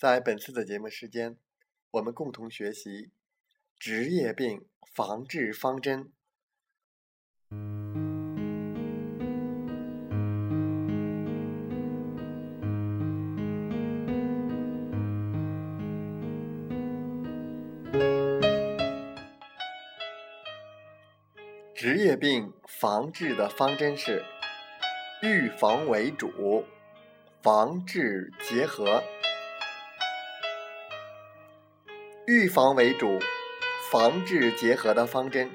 在本次的节目时间，我们共同学习职业病防治方针。职业病防治的方针是预防为主，防治结合。预防为主，防治结合的方针，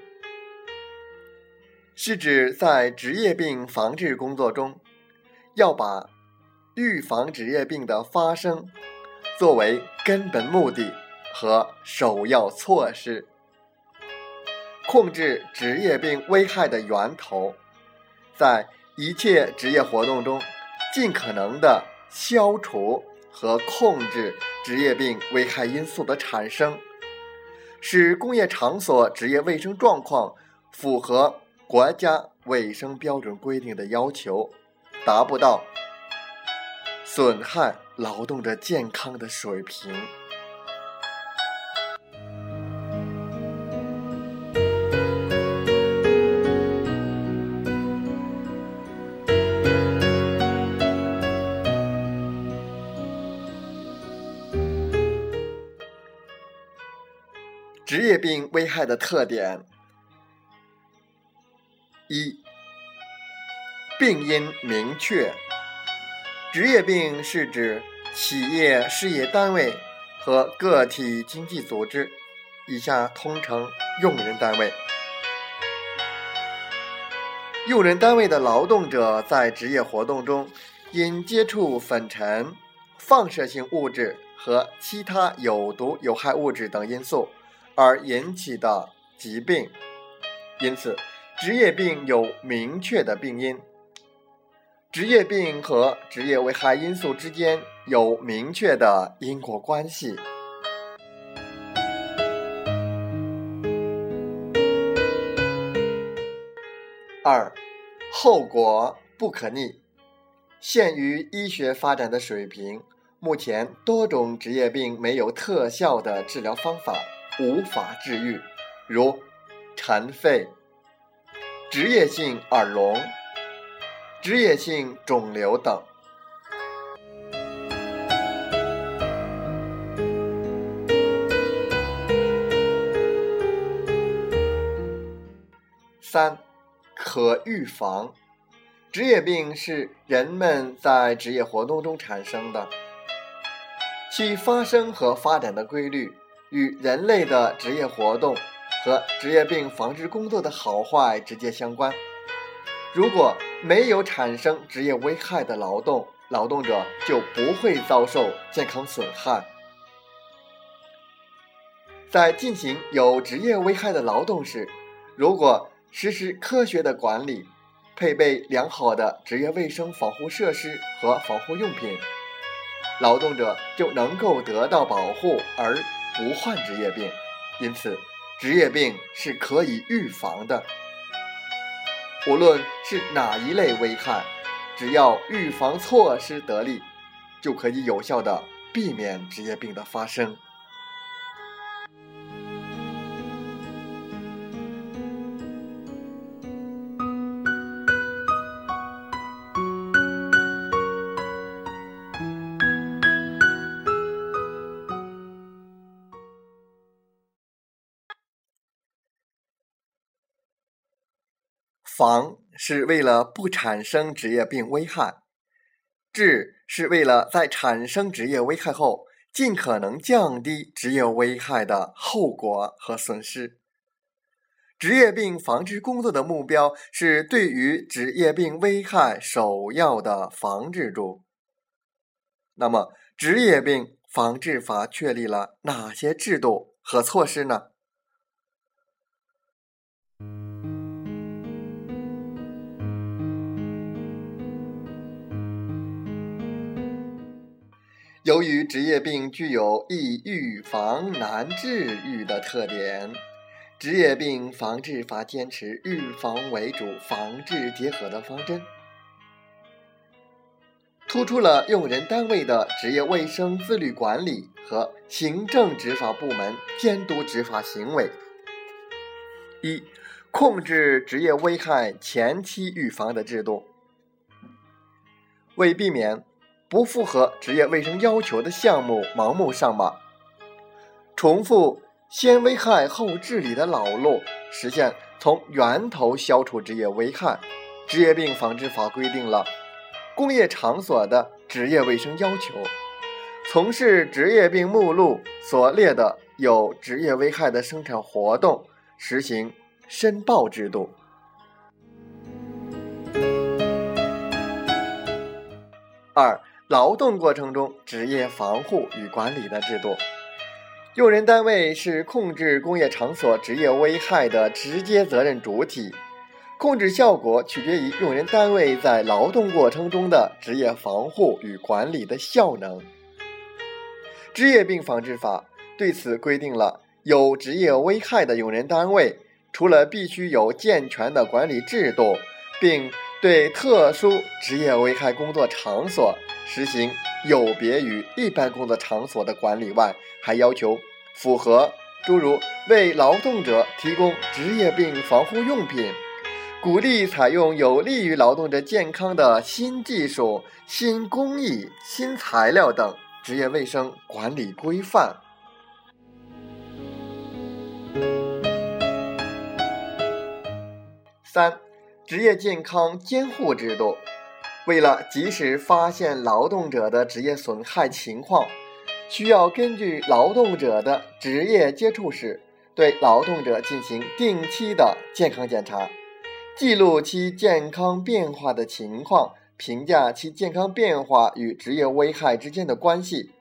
是指在职业病防治工作中，要把预防职业病的发生作为根本目的和首要措施，控制职业病危害的源头，在一切职业活动中尽可能的消除。和控制职业病危害因素的产生，使工业场所职业卫生状况符合国家卫生标准规定的要求，达不到损害劳动者健康的水平。职业病危害的特点：一、病因明确。职业病是指企业事业单位和个体经济组织（以下通称用人单位）。用人单位的劳动者在职业活动中因接触粉尘、放射性物质和其他有毒有害物质等因素。而引起的疾病，因此，职业病有明确的病因。职业病和职业危害因素之间有明确的因果关系。二，后果不可逆。限于医学发展的水平，目前多种职业病没有特效的治疗方法。无法治愈，如尘肺、职业性耳聋、职业性肿瘤等。三、可预防。职业病是人们在职业活动中产生的，其发生和发展的规律。与人类的职业活动和职业病防治工作的好坏直接相关。如果没有产生职业危害的劳动，劳动者就不会遭受健康损害。在进行有职业危害的劳动时，如果实施科学的管理，配备良好的职业卫生防护设施和防护用品，劳动者就能够得到保护而。不患职业病，因此职业病是可以预防的。无论是哪一类危害，只要预防措施得力，就可以有效的避免职业病的发生。防是为了不产生职业病危害，治是为了在产生职业危害后，尽可能降低职业危害的后果和损失。职业病防治工作的目标是对于职业病危害首要的防治住。那么，职业病防治法确立了哪些制度和措施呢？由于职业病具有易预防难治愈的特点，职业病防治法坚持预防为主、防治结合的方针，突出了用人单位的职业卫生自律管理和行政执法部门监督执法行为。一、控制职业危害前期预防的制度，为避免。不符合职业卫生要求的项目盲目上马，重复先危害后治理的老路，实现从源头消除职业危害。职业病防治法规定了工业场所的职业卫生要求，从事职业病目录所列的有职业危害的生产活动，实行申报制度。二。劳动过程中职业防护与管理的制度，用人单位是控制工业场所职业危害的直接责任主体，控制效果取决于用人单位在劳动过程中的职业防护与管理的效能。职业病防治法对此规定了有职业危害的用人单位，除了必须有健全的管理制度，并对特殊职业危害工作场所。实行有别于一般工作场所的管理外，还要求符合诸如为劳动者提供职业病防护用品、鼓励采用有利于劳动者健康的新技术、新工艺、新材料等职业卫生管理规范。三、职业健康监护制度。为了及时发现劳动者的职业损害情况，需要根据劳动者的职业接触史，对劳动者进行定期的健康检查，记录其健康变化的情况，评价其健康变化与职业危害之间的关系。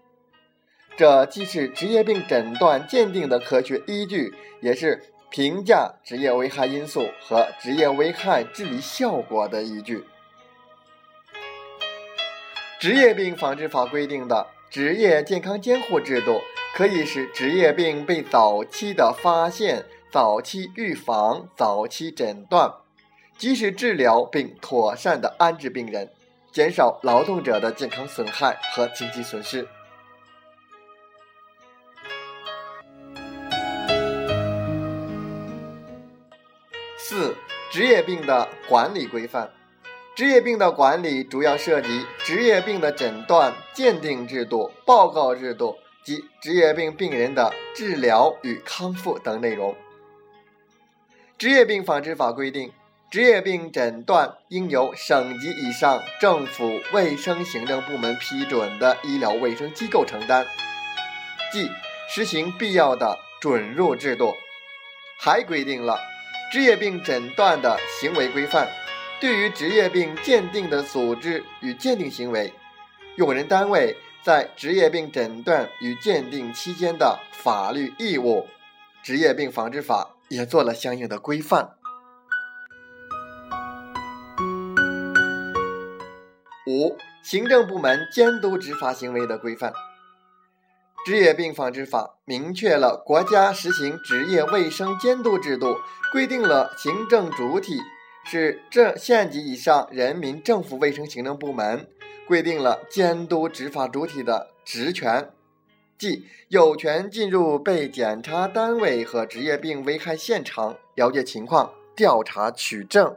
这既是职业病诊断鉴定的科学依据，也是评价职业危害因素和职业危害治理效果的依据。职业病防治法规定的职业健康监护制度，可以使职业病被早期的发现、早期预防、早期诊断、及时治疗并妥善的安置病人，减少劳动者的健康损害和经济损失。四、职业病的管理规范。职业病的管理主要涉及职业病的诊断、鉴定制度、报告制度及职业病病人的治疗与康复等内容。职业病防治法规定，职业病诊断应由省级以上政府卫生行政部门批准的医疗卫生机构承担，即实行必要的准入制度。还规定了职业病诊断的行为规范。对于职业病鉴定的组织与鉴定行为，用人单位在职业病诊断与鉴定期间的法律义务，职业病防治法也做了相应的规范。五、行政部门监督执法行为的规范。职业病防治法明确了国家实行职业卫生监督制度，规定了行政主体。是镇县级以上人民政府卫生行政部门规定了监督执法主体的职权，即有权进入被检查单位和职业病危害现场，了解情况，调查取证。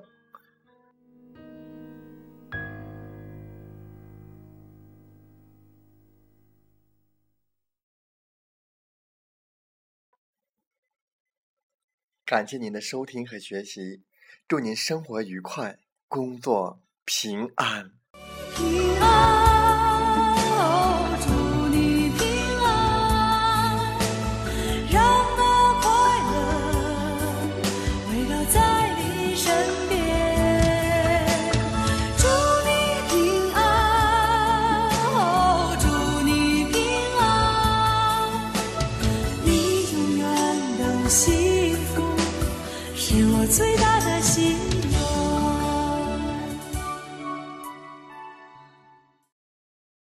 感谢您的收听和学习。祝您生活愉快，工作平安。